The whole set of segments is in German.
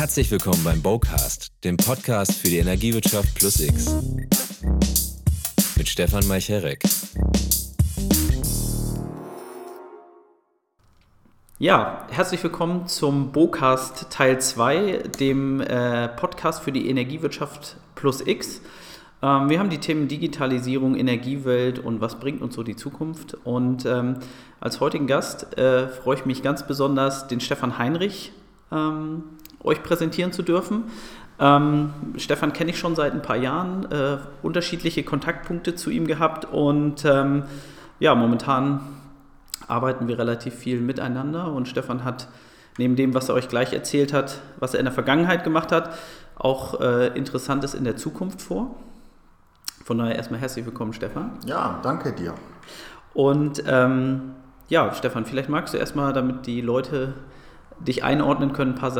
Herzlich willkommen beim Bowcast, dem Podcast für die Energiewirtschaft plus X. Mit Stefan Meicherek. Ja, herzlich willkommen zum Bocast Teil 2, dem äh, Podcast für die Energiewirtschaft plus X. Ähm, wir haben die Themen Digitalisierung, Energiewelt und was bringt uns so die Zukunft. Und ähm, als heutigen Gast äh, freue ich mich ganz besonders, den Stefan Heinrich ähm, euch präsentieren zu dürfen. Ähm, Stefan kenne ich schon seit ein paar Jahren, äh, unterschiedliche Kontaktpunkte zu ihm gehabt und ähm, ja, momentan arbeiten wir relativ viel miteinander und Stefan hat neben dem, was er euch gleich erzählt hat, was er in der Vergangenheit gemacht hat, auch äh, Interessantes in der Zukunft vor. Von daher erstmal herzlich willkommen, Stefan. Ja, danke dir. Und ähm, ja, Stefan, vielleicht magst du erstmal, damit die Leute dich einordnen können, ein paar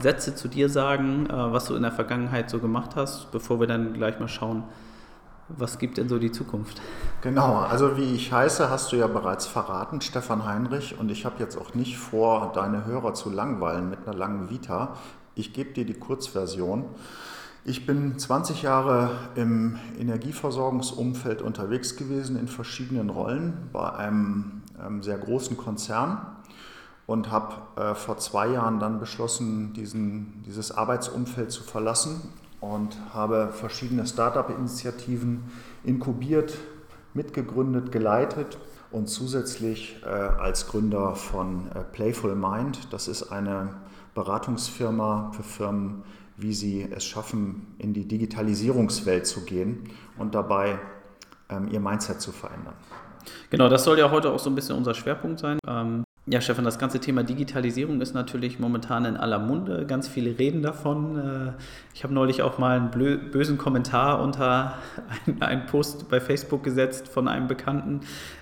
Sätze zu dir sagen, äh, was du in der Vergangenheit so gemacht hast, bevor wir dann gleich mal schauen, was gibt denn so die Zukunft? Genau, also wie ich heiße, hast du ja bereits verraten, Stefan Heinrich. Und ich habe jetzt auch nicht vor, deine Hörer zu langweilen mit einer langen Vita. Ich gebe dir die Kurzversion. Ich bin 20 Jahre im Energieversorgungsumfeld unterwegs gewesen in verschiedenen Rollen bei einem, einem sehr großen Konzern und habe äh, vor zwei Jahren dann beschlossen, diesen, dieses Arbeitsumfeld zu verlassen und habe verschiedene Startup-Initiativen inkubiert, mitgegründet, geleitet und zusätzlich äh, als Gründer von äh, Playful Mind. Das ist eine Beratungsfirma für Firmen, wie sie es schaffen, in die Digitalisierungswelt zu gehen und dabei ähm, ihr Mindset zu verändern. Genau, das soll ja heute auch so ein bisschen unser Schwerpunkt sein. Ähm, ja, Stefan, das ganze Thema Digitalisierung ist natürlich momentan in aller Munde. Ganz viele reden davon. Äh, ich habe neulich auch mal einen bösen Kommentar unter einen Post bei Facebook gesetzt von einem Bekannten.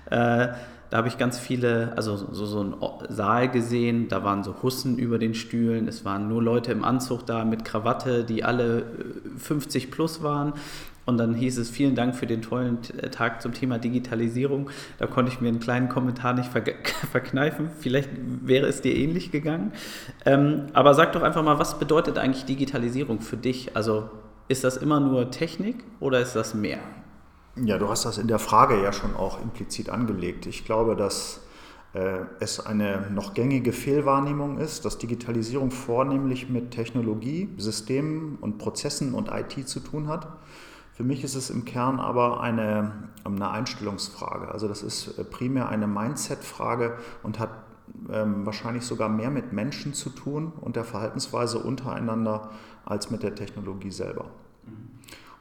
Äh, da habe ich ganz viele, also so, so einen Saal gesehen, da waren so Hussen über den Stühlen, es waren nur Leute im Anzug da mit Krawatte, die alle 50 äh, plus waren. Und dann hieß es, vielen Dank für den tollen äh, Tag zum Thema Digitalisierung. Da konnte ich mir einen kleinen Kommentar nicht ver verkneifen. Vielleicht wäre es dir ähnlich gegangen. Ähm, aber sag doch einfach mal, was bedeutet eigentlich Digitalisierung für dich? Also ist das immer nur Technik oder ist das mehr? Ja, du hast das in der Frage ja schon auch implizit angelegt. Ich glaube, dass äh, es eine noch gängige Fehlwahrnehmung ist, dass Digitalisierung vornehmlich mit Technologie, Systemen und Prozessen und IT zu tun hat. Für mich ist es im Kern aber eine, eine Einstellungsfrage. Also das ist äh, primär eine Mindset-Frage und hat ähm, wahrscheinlich sogar mehr mit Menschen zu tun und der Verhaltensweise untereinander als mit der Technologie selber.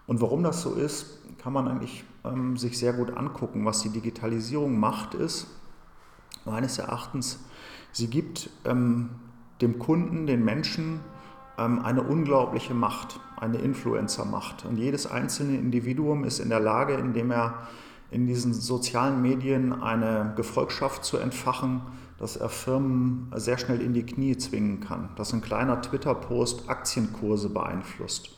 Und warum das so ist, kann man eigentlich ähm, sich sehr gut angucken. Was die Digitalisierung macht, ist meines Erachtens, sie gibt ähm, dem Kunden, den Menschen, eine unglaubliche Macht, eine Influencer-Macht. Und jedes einzelne Individuum ist in der Lage, indem er in diesen sozialen Medien eine Gefolgschaft zu entfachen, dass er Firmen sehr schnell in die Knie zwingen kann, dass ein kleiner Twitter-Post Aktienkurse beeinflusst.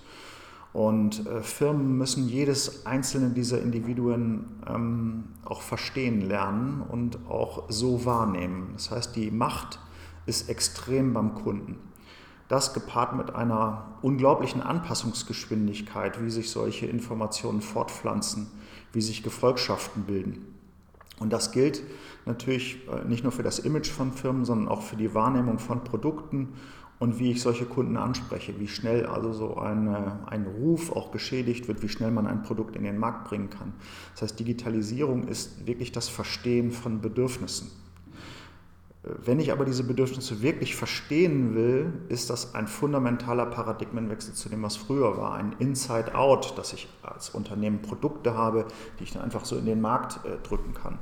Und äh, Firmen müssen jedes einzelne dieser Individuen ähm, auch verstehen lernen und auch so wahrnehmen. Das heißt, die Macht ist extrem beim Kunden. Das gepaart mit einer unglaublichen Anpassungsgeschwindigkeit, wie sich solche Informationen fortpflanzen, wie sich Gefolgschaften bilden. Und das gilt natürlich äh, nicht nur für das Image von Firmen, sondern auch für die Wahrnehmung von Produkten und wie ich solche Kunden anspreche, wie schnell also so eine, ein Ruf auch geschädigt wird, wie schnell man ein Produkt in den Markt bringen kann. Das heißt, Digitalisierung ist wirklich das Verstehen von Bedürfnissen. Wenn ich aber diese Bedürfnisse wirklich verstehen will, ist das ein fundamentaler Paradigmenwechsel zu dem, was früher war. Ein Inside-Out, dass ich als Unternehmen Produkte habe, die ich dann einfach so in den Markt äh, drücken kann.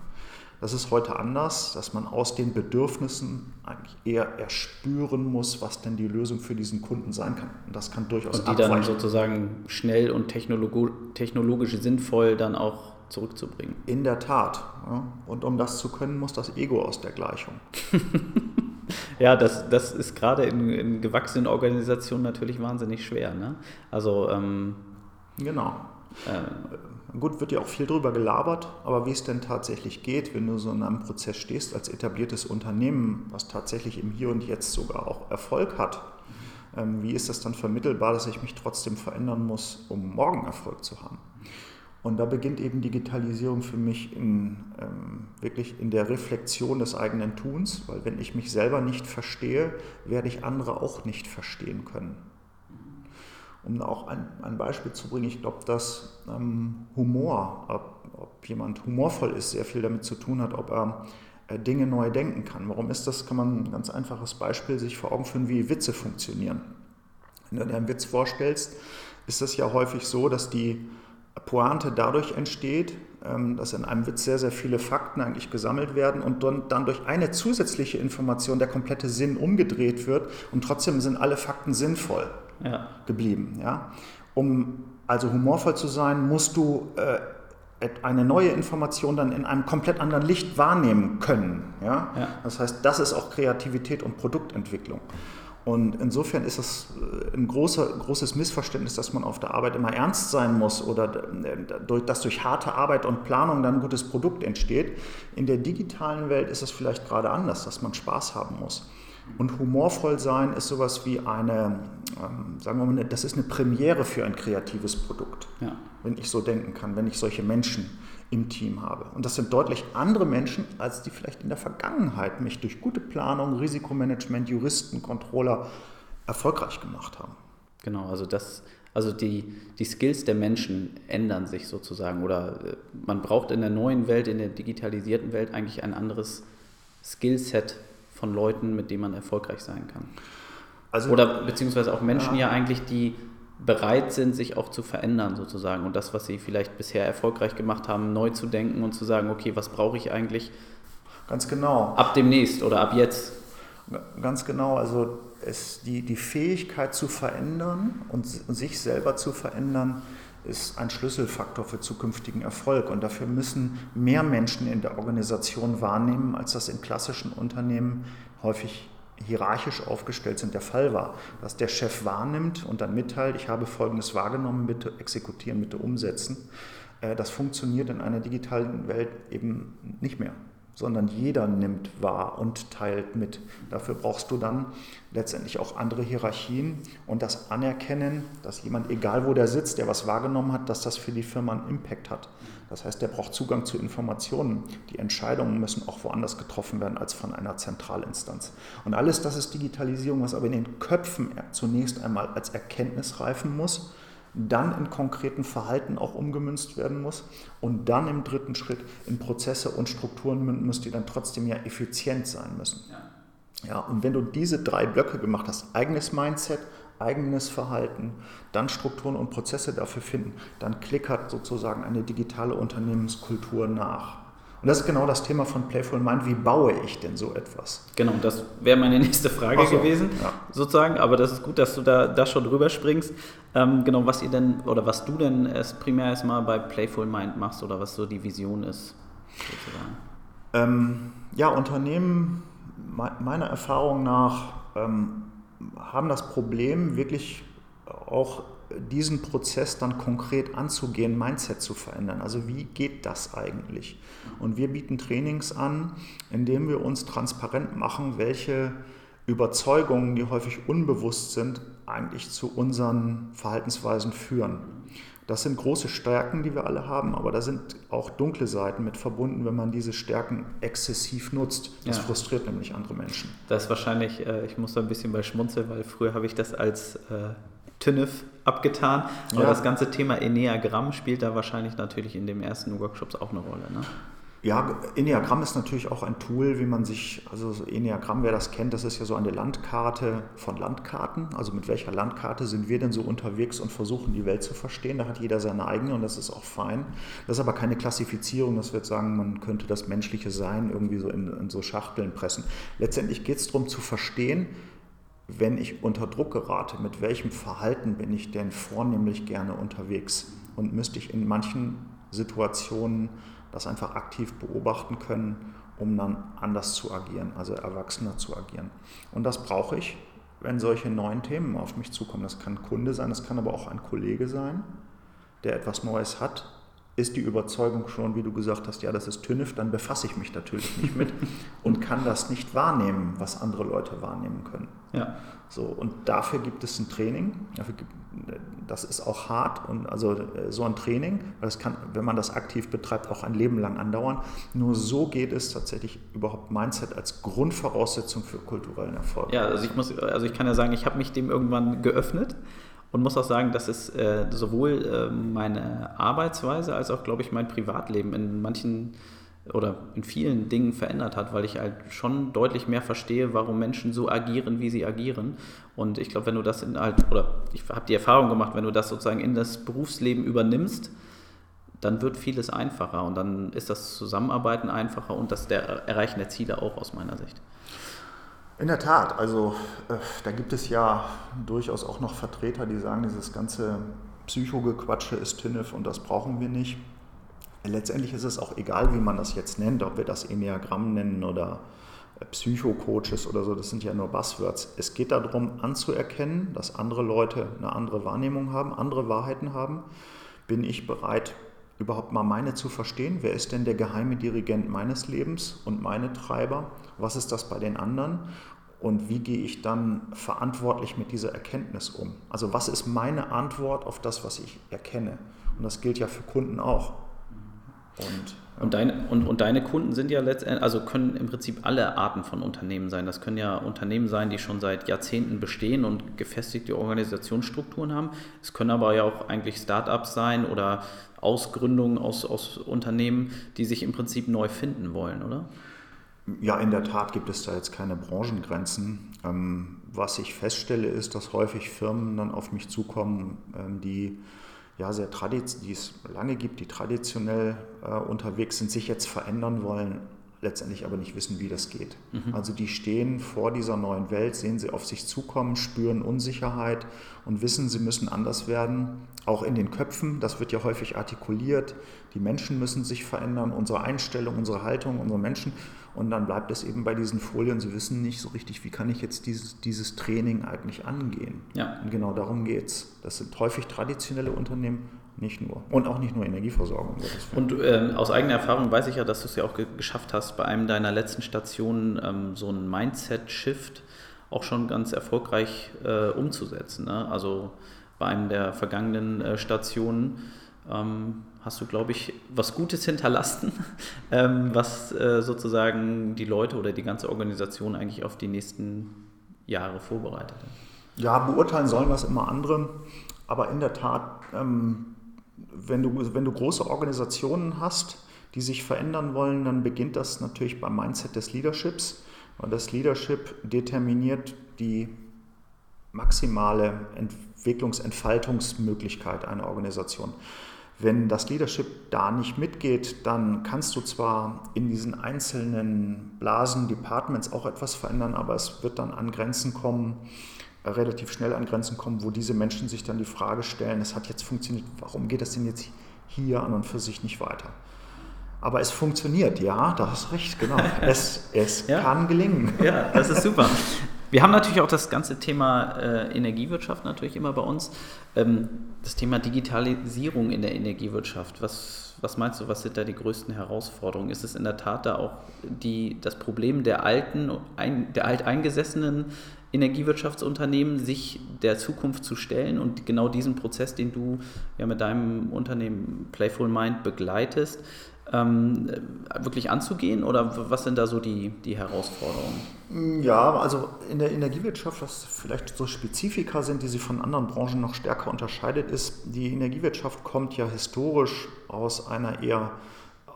Das ist heute anders, dass man aus den Bedürfnissen eigentlich eher erspüren muss, was denn die Lösung für diesen Kunden sein kann. Und das kann durchaus Und die abweichen. dann sozusagen schnell und technologisch sinnvoll dann auch zurückzubringen. In der Tat. Ja. Und um das zu können, muss das Ego aus der Gleichung. ja, das, das ist gerade in, in, gewachsenen Organisationen natürlich wahnsinnig schwer. Ne? Also ähm, genau. Äh, Gut, wird ja auch viel drüber gelabert, aber wie es denn tatsächlich geht, wenn du so in einem Prozess stehst als etabliertes Unternehmen, was tatsächlich im Hier und Jetzt sogar auch Erfolg hat, ähm, wie ist das dann vermittelbar, dass ich mich trotzdem verändern muss, um morgen Erfolg zu haben? Und da beginnt eben Digitalisierung für mich in, ähm, wirklich in der Reflexion des eigenen Tuns, weil wenn ich mich selber nicht verstehe, werde ich andere auch nicht verstehen können. Um auch ein, ein Beispiel zu bringen, ich glaube, dass ähm, Humor, ob, ob, jemand humorvoll ist, sehr viel damit zu tun hat, ob er äh, Dinge neu denken kann. Warum ist das? Kann man ein ganz einfaches Beispiel sich vor Augen führen, wie Witze funktionieren. Wenn du dir einen Witz vorstellst, ist das ja häufig so, dass die Pointe dadurch entsteht, ähm, dass in einem Witz sehr, sehr viele Fakten eigentlich gesammelt werden und dann durch eine zusätzliche Information der komplette Sinn umgedreht wird und trotzdem sind alle Fakten sinnvoll ja. geblieben. Ja? Um also humorvoll zu sein, musst du äh, eine neue Information dann in einem komplett anderen Licht wahrnehmen können. Ja? ja? Das heißt, das ist auch Kreativität und Produktentwicklung. Und insofern ist es äh, ein großer, großes Missverständnis, dass man auf der Arbeit immer ernst sein muss oder äh, dass durch harte Arbeit und Planung dann ein gutes Produkt entsteht. In der digitalen Welt ist es vielleicht gerade anders, dass man Spaß haben muss. Und humorvoll sein ist sowas wie eine, ähm, sagen wir mal, das ist eine Premiere für ein kreatives Produkt, ja. wenn ich so denken kann, wenn ich solche Menschen im Team habe. Und das sind deutlich andere Menschen, als die vielleicht in der Vergangenheit mich durch gute Planung, Risikomanagement, Juristen, Controller erfolgreich gemacht haben. Genau, also das, also die, die Skills der Menschen ändern sich sozusagen oder äh, man braucht in der neuen Welt, in der digitalisierten Welt eigentlich ein anderes Skillset von Leuten, mit denen man erfolgreich sein kann. Also, oder beziehungsweise auch Menschen ja, ja eigentlich, die bereit sind, sich auch zu verändern sozusagen und das, was sie vielleicht bisher erfolgreich gemacht haben, neu zu denken und zu sagen, okay, was brauche ich eigentlich? Ganz genau. Ab demnächst oder ab jetzt. Ganz genau, also es, die, die Fähigkeit zu verändern und sich selber zu verändern, ist ein Schlüsselfaktor für zukünftigen Erfolg. Und dafür müssen mehr Menschen in der Organisation wahrnehmen, als das in klassischen Unternehmen häufig hierarchisch aufgestellt sind, der Fall war. Dass der Chef wahrnimmt und dann mitteilt, ich habe Folgendes wahrgenommen, bitte exekutieren, bitte umsetzen. Äh, das funktioniert in einer digitalen Welt eben nicht mehr sondern jeder nimmt wahr und teilt mit. Dafür brauchst du dann letztendlich auch andere Hierarchien und das Anerkennen, dass jemand, egal wo der sitzt, der was wahrgenommen hat, dass das für die Firma einen Impact hat. Das heißt, der braucht Zugang zu Informationen. Die Entscheidungen müssen auch woanders getroffen werden als von einer Zentralinstanz. Und alles das ist Digitalisierung, was aber in den Köpfen zunächst einmal als Erkenntnis reifen muss dann in konkreten Verhalten auch umgemünzt werden muss und dann im dritten Schritt in Prozesse und Strukturen münden muss, die dann trotzdem ja effizient sein müssen. Ja. ja, und wenn du diese drei Blöcke gemacht hast, eigenes Mindset, eigenes Verhalten, dann Strukturen und Prozesse dafür finden, dann klickert sozusagen eine digitale Unternehmenskultur nach. Und das ist genau das Thema von Playful Mind. Wie baue ich denn so etwas? Genau, das wäre meine nächste Frage so, gewesen, ja. sozusagen. Aber das ist gut, dass du da, da schon drüber springst. Ähm, genau, was ihr denn oder was du denn erst primär erstmal bei Playful Mind machst oder was so die Vision ist, sozusagen. Ähm, ja, Unternehmen, meiner Erfahrung nach, ähm, haben das Problem, wirklich auch diesen Prozess dann konkret anzugehen, Mindset zu verändern. Also wie geht das eigentlich? Und wir bieten Trainings an, indem wir uns transparent machen, welche Überzeugungen, die häufig unbewusst sind, eigentlich zu unseren Verhaltensweisen führen. Das sind große Stärken, die wir alle haben, aber da sind auch dunkle Seiten mit verbunden, wenn man diese Stärken exzessiv nutzt. Das ja. frustriert nämlich andere Menschen. Das ist wahrscheinlich, äh, ich muss da ein bisschen bei schmunzeln, weil früher habe ich das als äh, TINF abgetan. Aber ja. das ganze Thema Enneagramm spielt da wahrscheinlich natürlich in den ersten Workshops auch eine Rolle. Ne? Ja, Enneagramm ist natürlich auch ein Tool, wie man sich, also Enneagramm, wer das kennt, das ist ja so eine Landkarte von Landkarten. Also mit welcher Landkarte sind wir denn so unterwegs und versuchen die Welt zu verstehen? Da hat jeder seine eigene und das ist auch fein. Das ist aber keine Klassifizierung, das wird sagen, man könnte das menschliche Sein irgendwie so in, in so Schachteln pressen. Letztendlich geht es darum zu verstehen, wenn ich unter Druck gerate, mit welchem Verhalten bin ich denn vornehmlich gerne unterwegs? Und müsste ich in manchen Situationen das einfach aktiv beobachten können, um dann anders zu agieren, also erwachsener zu agieren. Und das brauche ich, wenn solche neuen Themen auf mich zukommen. Das kann Kunde sein, das kann aber auch ein Kollege sein, der etwas Neues hat ist die Überzeugung schon, wie du gesagt hast, ja, das ist TÜNIF, dann befasse ich mich natürlich nicht mit und kann das nicht wahrnehmen, was andere Leute wahrnehmen können. Ja. So, und dafür gibt es ein Training. das ist auch hart und also so ein Training, weil es kann, wenn man das aktiv betreibt, auch ein Leben lang andauern. Nur so geht es tatsächlich überhaupt Mindset als Grundvoraussetzung für kulturellen Erfolg. Ja, also ich muss, also ich kann ja sagen, ich habe mich dem irgendwann geöffnet und muss auch sagen, dass es äh, sowohl äh, meine Arbeitsweise als auch, glaube ich, mein Privatleben in manchen oder in vielen Dingen verändert hat, weil ich halt schon deutlich mehr verstehe, warum Menschen so agieren, wie sie agieren. Und ich glaube, wenn du das in halt, oder ich habe die Erfahrung gemacht, wenn du das sozusagen in das Berufsleben übernimmst, dann wird vieles einfacher und dann ist das Zusammenarbeiten einfacher und das der Erreichen der Ziele auch aus meiner Sicht. In der Tat, also äh, da gibt es ja durchaus auch noch Vertreter, die sagen, dieses ganze Psychogequatsche ist TINF und das brauchen wir nicht. Letztendlich ist es auch egal, wie man das jetzt nennt, ob wir das Enneagramm nennen oder äh, Psychocoaches oder so, das sind ja nur Buzzwords. Es geht darum, anzuerkennen, dass andere Leute eine andere Wahrnehmung haben, andere Wahrheiten haben. Bin ich bereit, überhaupt mal meine zu verstehen? Wer ist denn der geheime Dirigent meines Lebens und meine Treiber? Was ist das bei den anderen? Und wie gehe ich dann verantwortlich mit dieser Erkenntnis um? Also was ist meine Antwort auf das, was ich erkenne? Und das gilt ja für Kunden auch. Und, und, deine, und, und deine Kunden sind ja letztendlich, also können im Prinzip alle Arten von Unternehmen sein. Das können ja Unternehmen sein, die schon seit Jahrzehnten bestehen und gefestigte Organisationsstrukturen haben. Es können aber ja auch eigentlich Startups sein oder Ausgründungen aus, aus Unternehmen, die sich im Prinzip neu finden wollen, oder? Ja, in der Tat gibt es da jetzt keine Branchengrenzen. Ähm, was ich feststelle, ist, dass häufig Firmen dann auf mich zukommen, ähm, die ja, sehr die es lange gibt, die traditionell äh, unterwegs sind, sich jetzt verändern wollen, letztendlich aber nicht wissen, wie das geht. Mhm. Also die stehen vor dieser neuen Welt, sehen sie auf sich zukommen, spüren Unsicherheit und wissen, sie müssen anders werden, auch in den Köpfen. Das wird ja häufig artikuliert. Die Menschen müssen sich verändern, unsere Einstellung, unsere Haltung, unsere Menschen. Und dann bleibt es eben bei diesen Folien. Sie wissen nicht so richtig, wie kann ich jetzt dieses, dieses Training eigentlich angehen. Ja. Und genau darum geht es. Das sind häufig traditionelle Unternehmen, nicht nur. Und auch nicht nur Energieversorgung. Und äh, aus eigener Erfahrung weiß ich ja, dass du es ja auch ge geschafft hast, bei einem deiner letzten Stationen ähm, so einen Mindset-Shift auch schon ganz erfolgreich äh, umzusetzen. Ne? Also bei einem der vergangenen äh, Stationen ähm, hast du, glaube ich, was Gutes hinterlassen, ähm, was äh, sozusagen die Leute oder die ganze Organisation eigentlich auf die nächsten Jahre vorbereitet. Ja, beurteilen sollen das immer andere, aber in der Tat, ähm, wenn, du, wenn du große Organisationen hast, die sich verändern wollen, dann beginnt das natürlich beim Mindset des Leaderships. Und das Leadership determiniert die maximale Entwicklungsentfaltungsmöglichkeit einer Organisation. Wenn das Leadership da nicht mitgeht, dann kannst du zwar in diesen einzelnen Blasen, Departments auch etwas verändern, aber es wird dann an Grenzen kommen, äh, relativ schnell an Grenzen kommen, wo diese Menschen sich dann die Frage stellen, es hat jetzt funktioniert, warum geht das denn jetzt hier an und für sich nicht weiter? Aber es funktioniert, ja, da hast recht, genau. Es, es ja. kann gelingen. Ja, das ist super. Wir haben natürlich auch das ganze Thema äh, Energiewirtschaft natürlich immer bei uns. Ähm, das Thema Digitalisierung in der Energiewirtschaft. Was, was meinst du, was sind da die größten Herausforderungen? Ist es in der Tat da auch die, das Problem der alten, ein, der alteingesessenen Energiewirtschaftsunternehmen, sich der Zukunft zu stellen und genau diesen Prozess, den du ja mit deinem Unternehmen Playful Mind begleitest, ähm, wirklich anzugehen oder was sind da so die, die Herausforderungen? Ja, also in der Energiewirtschaft, was vielleicht so Spezifika sind, die sie von anderen Branchen noch stärker unterscheidet, ist, die Energiewirtschaft kommt ja historisch aus einer eher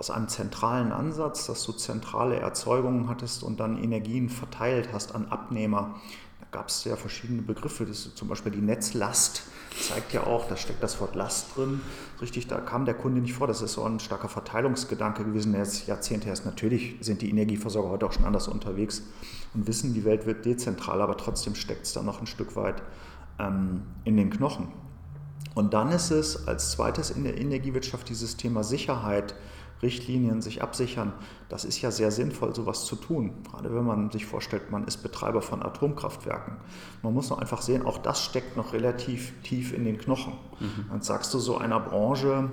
aus einem zentralen Ansatz, dass du zentrale Erzeugungen hattest und dann Energien verteilt hast an Abnehmer. Gab es ja verschiedene Begriffe, das zum Beispiel die Netzlast zeigt ja auch, da steckt das Wort Last drin. Richtig, da kam der Kunde nicht vor. Das ist so ein starker Verteilungsgedanke gewesen, der jetzt Jahrzehnte erst. Natürlich sind die Energieversorger heute auch schon anders unterwegs und wissen, die Welt wird dezentral, aber trotzdem steckt es da noch ein Stück weit ähm, in den Knochen. Und dann ist es als zweites in der Energiewirtschaft dieses Thema Sicherheit Richtlinien sich absichern. Das ist ja sehr sinnvoll, sowas zu tun. Gerade wenn man sich vorstellt, man ist Betreiber von Atomkraftwerken. Man muss noch einfach sehen, auch das steckt noch relativ tief in den Knochen. Mhm. Dann sagst du so einer Branche,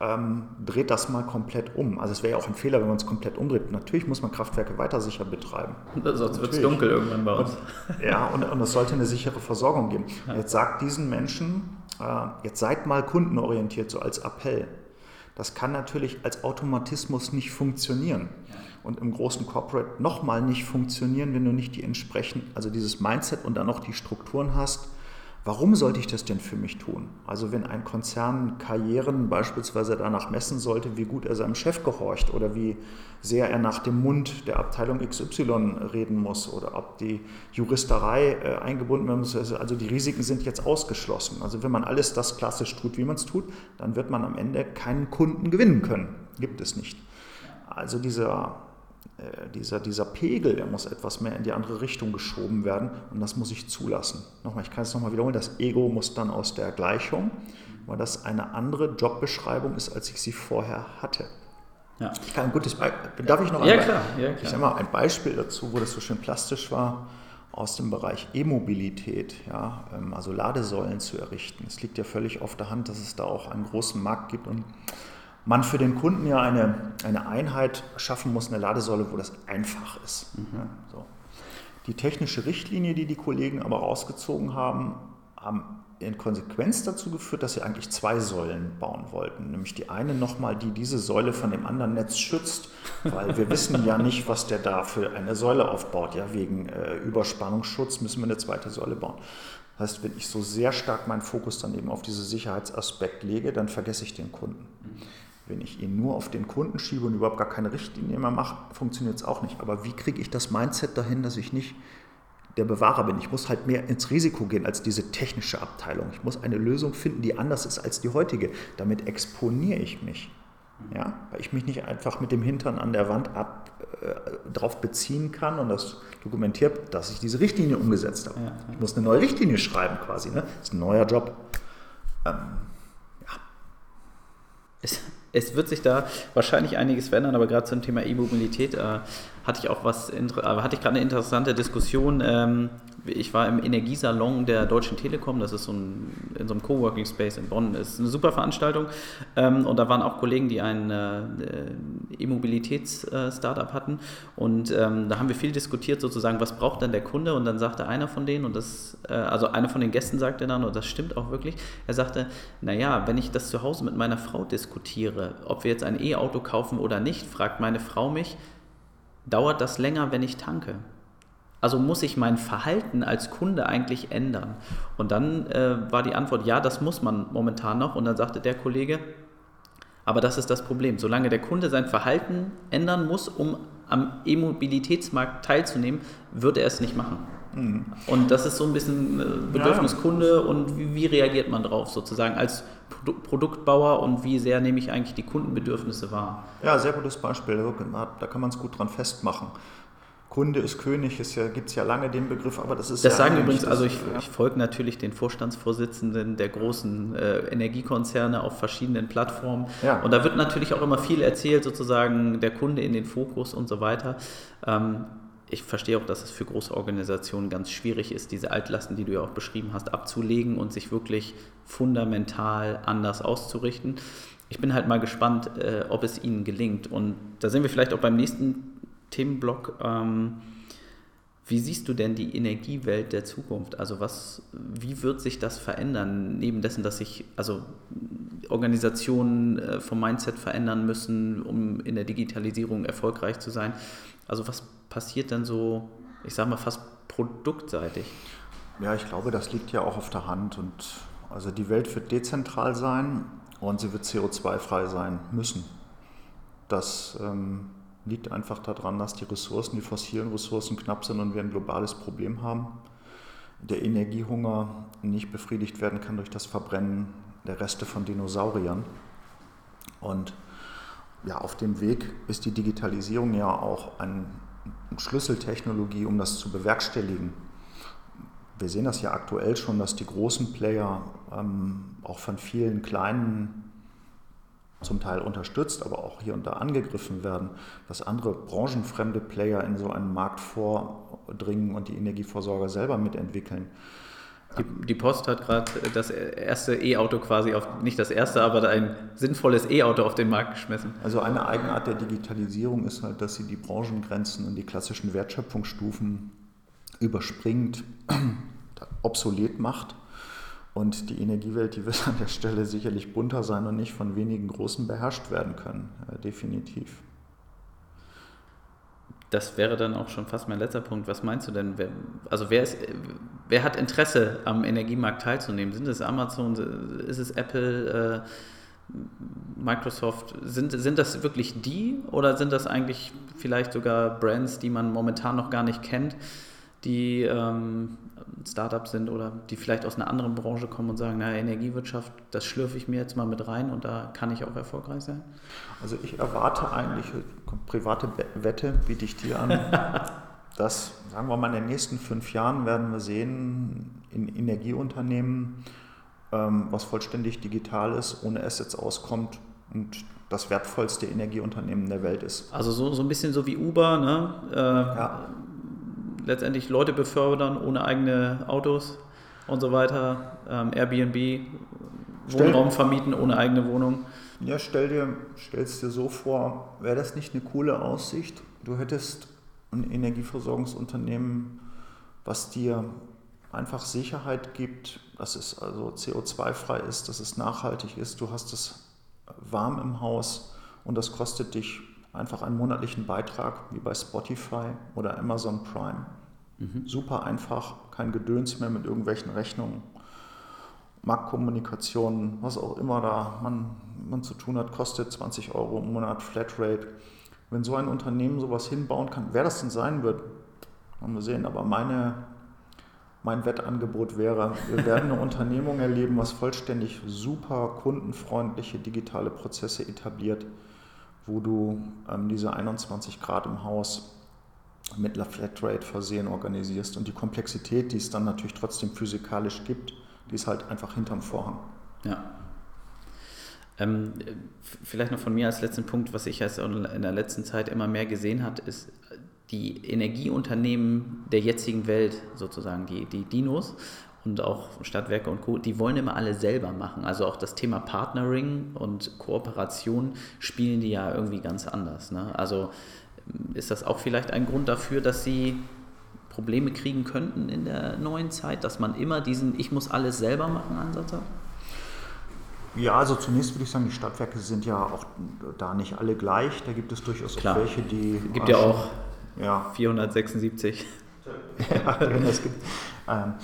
ähm, dreht das mal komplett um. Also es wäre ja auch ein Fehler, wenn man es komplett umdreht. Natürlich muss man Kraftwerke weiter sicher betreiben. Sonst wird es dunkel irgendwann bei uns. Und, ja, und, und es sollte eine sichere Versorgung geben. Ja. Jetzt sagt diesen Menschen, äh, jetzt seid mal kundenorientiert, so als Appell. Das kann natürlich als Automatismus nicht funktionieren. Und im großen Corporate nochmal nicht funktionieren, wenn du nicht die entsprechenden, also dieses Mindset und dann noch die Strukturen hast, Warum sollte ich das denn für mich tun? Also wenn ein Konzern Karrieren beispielsweise danach messen sollte, wie gut er seinem Chef gehorcht oder wie sehr er nach dem Mund der Abteilung XY reden muss oder ob die Juristerei äh, eingebunden werden muss, also, also die Risiken sind jetzt ausgeschlossen. Also wenn man alles das klassisch tut, wie man es tut, dann wird man am Ende keinen Kunden gewinnen können. Gibt es nicht. Also dieser dieser, dieser Pegel, der muss etwas mehr in die andere Richtung geschoben werden und das muss ich zulassen. Nochmal, ich kann es nochmal wiederholen, das Ego muss dann aus der Gleichung, weil das eine andere Jobbeschreibung ist, als ich sie vorher hatte. Ja. Ich kann ein gutes Beispiel, darf ich noch ja, klar. ja, klar. Ich sage mal ein Beispiel dazu, wo das so schön plastisch war, aus dem Bereich E-Mobilität, ja, ähm, also Ladesäulen zu errichten. Es liegt ja völlig auf der Hand, dass es da auch einen großen Markt gibt und man für den Kunden ja eine, eine Einheit schaffen muss, eine Ladesäule, wo das einfach ist. Mhm. Ja, so. Die technische Richtlinie, die die Kollegen aber rausgezogen haben, haben in Konsequenz dazu geführt, dass sie eigentlich zwei Säulen bauen wollten. Nämlich die eine nochmal, die diese Säule von dem anderen Netz schützt, weil wir wissen ja nicht, was der da für eine Säule aufbaut. Ja, wegen äh, Überspannungsschutz müssen wir eine zweite Säule bauen. Das heißt, wenn ich so sehr stark meinen Fokus dann eben auf diesen Sicherheitsaspekt lege, dann vergesse ich den Kunden. Wenn ich ihn nur auf den Kunden schiebe und überhaupt gar keine Richtlinie mehr mache, funktioniert es auch nicht. Aber wie kriege ich das Mindset dahin, dass ich nicht der Bewahrer bin? Ich muss halt mehr ins Risiko gehen als diese technische Abteilung. Ich muss eine Lösung finden, die anders ist als die heutige. Damit exponiere ich mich. Ja, weil ich mich nicht einfach mit dem Hintern an der Wand ab, äh, drauf beziehen kann und das dokumentiert, dass ich diese Richtlinie umgesetzt habe. Ja, ja. Ich muss eine neue Richtlinie schreiben quasi. Ne? Das ist ein neuer Job. Ähm, ja. Es, es wird sich da wahrscheinlich einiges verändern, aber gerade zum Thema E-Mobilität äh, hatte ich auch was, äh, hatte ich gerade eine interessante Diskussion. Ähm, ich war im Energiesalon der Deutschen Telekom, das ist so ein, in so einem Coworking Space in Bonn, das ist eine super Veranstaltung. Ähm, und da waren auch Kollegen, die ein äh, E-Mobilitäts-Startup hatten. Und ähm, da haben wir viel diskutiert, sozusagen, was braucht denn der Kunde? Und dann sagte einer von denen, und das, äh, also einer von den Gästen sagte dann, und das stimmt auch wirklich, er sagte, naja, wenn ich das zu Hause mit meiner Frau diskutiere, ob wir jetzt ein E-Auto kaufen oder nicht, fragt meine Frau mich, dauert das länger, wenn ich tanke? Also muss ich mein Verhalten als Kunde eigentlich ändern? Und dann äh, war die Antwort, ja, das muss man momentan noch. Und dann sagte der Kollege, aber das ist das Problem. Solange der Kunde sein Verhalten ändern muss, um am E-Mobilitätsmarkt teilzunehmen, wird er es nicht machen. Mhm. Und das ist so ein bisschen äh, Bedürfnis ja, Kunde und wie, wie, reagiert man drauf sozusagen als Produ Produktbauer und wie sehr nehme ich eigentlich die Kundenbedürfnisse wahr? Ja, sehr gutes Beispiel. Da kann man es gut dran festmachen. Kunde ist König, es ja, gibt es ja lange den Begriff, aber das ist Das ja sagen übrigens, also ich, ja. ich folge natürlich den Vorstandsvorsitzenden der großen äh, Energiekonzerne auf verschiedenen Plattformen. Ja. Und da wird natürlich auch immer viel erzählt, sozusagen der Kunde in den Fokus und so weiter. Ähm, ich verstehe auch, dass es für große Organisationen ganz schwierig ist, diese Altlasten, die du ja auch beschrieben hast, abzulegen und sich wirklich fundamental anders auszurichten. Ich bin halt mal gespannt, äh, ob es ihnen gelingt. Und da sind wir vielleicht auch beim nächsten Themenblock. Ähm, wie siehst du denn die Energiewelt der Zukunft? Also was, wie wird sich das verändern, neben dessen, dass sich also Organisationen äh, vom Mindset verändern müssen, um in der Digitalisierung erfolgreich zu sein? Also was passiert dann so, ich sage mal fast produktseitig? Ja, ich glaube, das liegt ja auch auf der Hand und also die Welt wird dezentral sein und sie wird CO2-frei sein müssen. Das ähm, liegt einfach daran, dass die Ressourcen, die fossilen Ressourcen knapp sind und wir ein globales Problem haben. Der Energiehunger nicht befriedigt werden kann durch das Verbrennen der Reste von Dinosauriern. Und ja, auf dem Weg ist die Digitalisierung ja auch eine Schlüsseltechnologie, um das zu bewerkstelligen. Wir sehen das ja aktuell schon, dass die großen Player ähm, auch von vielen kleinen zum Teil unterstützt, aber auch hier und da angegriffen werden, dass andere branchenfremde Player in so einen Markt vordringen und die Energieversorger selber mitentwickeln. Die, die Post hat gerade das erste E-Auto quasi auf, nicht das erste, aber ein sinnvolles E-Auto auf den Markt geschmissen. Also eine Eigenart der Digitalisierung ist halt, dass sie die Branchengrenzen und die klassischen Wertschöpfungsstufen überspringt, obsolet macht. Und die Energiewelt, die wird an der Stelle sicherlich bunter sein und nicht von wenigen Großen beherrscht werden können, äh, definitiv. Das wäre dann auch schon fast mein letzter Punkt. Was meinst du denn? Wer, also wer, ist, wer hat Interesse am Energiemarkt teilzunehmen? Sind es Amazon? Ist es Apple? Äh, Microsoft? Sind, sind das wirklich die oder sind das eigentlich vielleicht sogar Brands, die man momentan noch gar nicht kennt, die ähm, Startups sind oder die vielleicht aus einer anderen Branche kommen und sagen, naja, Energiewirtschaft, das schlürfe ich mir jetzt mal mit rein und da kann ich auch erfolgreich sein? Also ich erwarte eigentlich, private Wette biete ich dir an, dass, sagen wir mal, in den nächsten fünf Jahren werden wir sehen, in Energieunternehmen, ähm, was vollständig digital ist, ohne Assets auskommt und das wertvollste Energieunternehmen der Welt ist. Also so, so ein bisschen so wie Uber, ne? Äh, ja letztendlich Leute befördern ohne eigene Autos und so weiter. Ähm, Airbnb, Wohnraum vermieten ohne eigene Wohnung. Ja, stell dir, stellst dir so vor, wäre das nicht eine coole Aussicht? Du hättest ein Energieversorgungsunternehmen, was dir einfach Sicherheit gibt, dass es also CO2-frei ist, dass es nachhaltig ist, du hast es warm im Haus und das kostet dich einfach einen monatlichen Beitrag wie bei Spotify oder Amazon Prime. Mhm. Super einfach, kein Gedöns mehr mit irgendwelchen Rechnungen. Marktkommunikation, was auch immer da man, man zu tun hat, kostet 20 Euro im Monat Flatrate. Wenn so ein Unternehmen sowas hinbauen kann, wer das denn sein wird, werden wir sehen. Aber meine, mein Wettangebot wäre, wir werden eine Unternehmung erleben, was vollständig super kundenfreundliche digitale Prozesse etabliert wo du ähm, diese 21 Grad im Haus mit einer Flatrate versehen organisierst. Und die Komplexität, die es dann natürlich trotzdem physikalisch gibt, die ist halt einfach hinterm Vorhang. Ja. Ähm, vielleicht noch von mir als letzten Punkt, was ich jetzt in der letzten Zeit immer mehr gesehen habe, ist die Energieunternehmen der jetzigen Welt, sozusagen die, die Dinos, und auch Stadtwerke und Co., die wollen immer alle selber machen. Also auch das Thema Partnering und Kooperation spielen die ja irgendwie ganz anders. Ne? Also ähm, ist das auch vielleicht ein Grund dafür, dass sie Probleme kriegen könnten in der neuen Zeit, dass man immer diesen Ich muss alles selber machen Ansatz hat? Ja, also zunächst würde ich sagen, die Stadtwerke sind ja auch da nicht alle gleich. Da gibt es durchaus Klar. auch welche, die. Es gibt ja auch ja. 476. ja, es gibt. Ähm,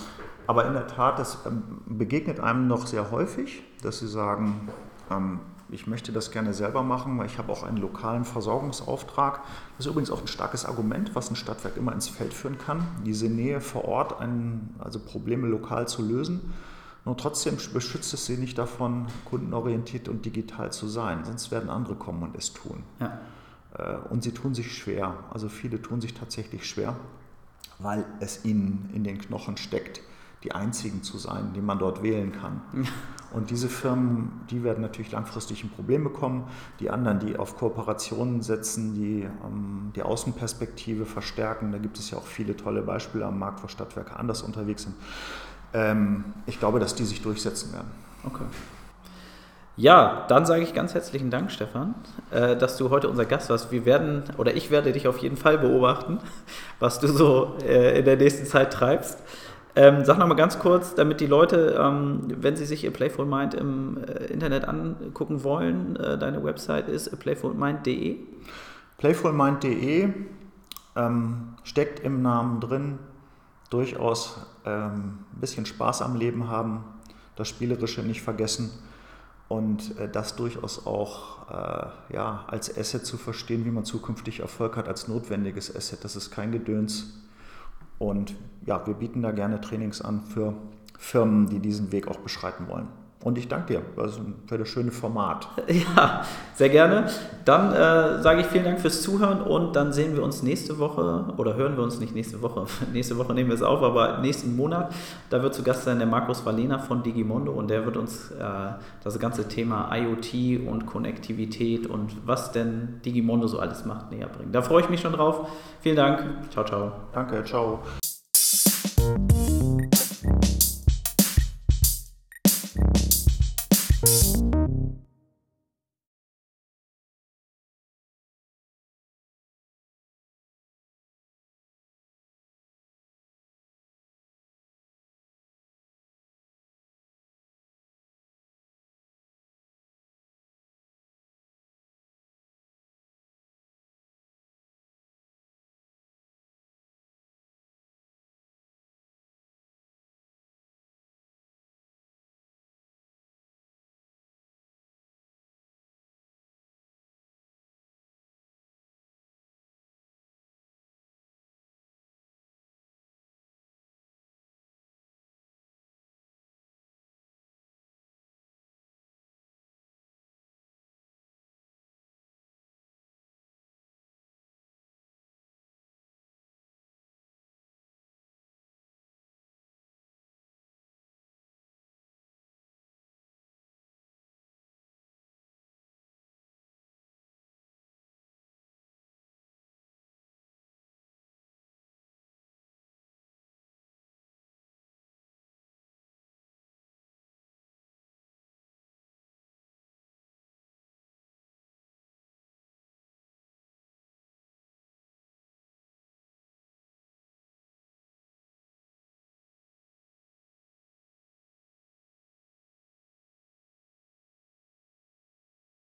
aber in der Tat, das ähm, begegnet einem noch sehr häufig, dass sie sagen, ähm, ich möchte das gerne selber machen, weil ich habe auch einen lokalen Versorgungsauftrag. Das ist übrigens auch ein starkes Argument, was ein Stadtwerk immer ins Feld führen kann, diese Nähe vor Ort, einen, also Probleme lokal zu lösen. Nur trotzdem beschützt es sie nicht davon, kundenorientiert und digital zu sein. Sonst werden andere kommen und es tun. Ja. Äh, und sie tun sich schwer. Also viele tun sich tatsächlich schwer, weil es ihnen in den Knochen steckt die einzigen zu sein, die man dort wählen kann. Und diese Firmen, die werden natürlich langfristig ein Problem bekommen. Die anderen, die auf Kooperationen setzen, die ähm, die Außenperspektive verstärken, da gibt es ja auch viele tolle Beispiele am Markt, wo Stadtwerke anders unterwegs sind. Ähm, ich glaube, dass die sich durchsetzen werden. Okay. Ja, dann sage ich ganz herzlichen Dank, Stefan, äh, dass du heute unser Gast warst. Wir werden, oder ich werde dich auf jeden Fall beobachten, was du so äh, in der nächsten Zeit treibst. Ähm, sag nochmal ganz kurz, damit die Leute, ähm, wenn sie sich ihr Playful Mind im äh, Internet angucken wollen, äh, deine Website ist playfulmind.de. Playfulmind.de ähm, steckt im Namen drin, durchaus ähm, ein bisschen Spaß am Leben haben, das Spielerische nicht vergessen und äh, das durchaus auch äh, ja, als Asset zu verstehen, wie man zukünftig Erfolg hat, als notwendiges Asset. Das ist kein Gedöns und ja, wir bieten da gerne Trainings an für Firmen, die diesen Weg auch beschreiten wollen. Und ich danke dir für das schöne Format. Ja, sehr gerne. Dann äh, sage ich vielen Dank fürs Zuhören und dann sehen wir uns nächste Woche oder hören wir uns nicht nächste Woche. nächste Woche nehmen wir es auf, aber nächsten Monat. Da wird zu Gast sein der Markus Valena von Digimondo und der wird uns äh, das ganze Thema IoT und Konnektivität und was denn Digimondo so alles macht näher bringen. Da freue ich mich schon drauf. Vielen Dank. Ciao, ciao. Danke, ciao.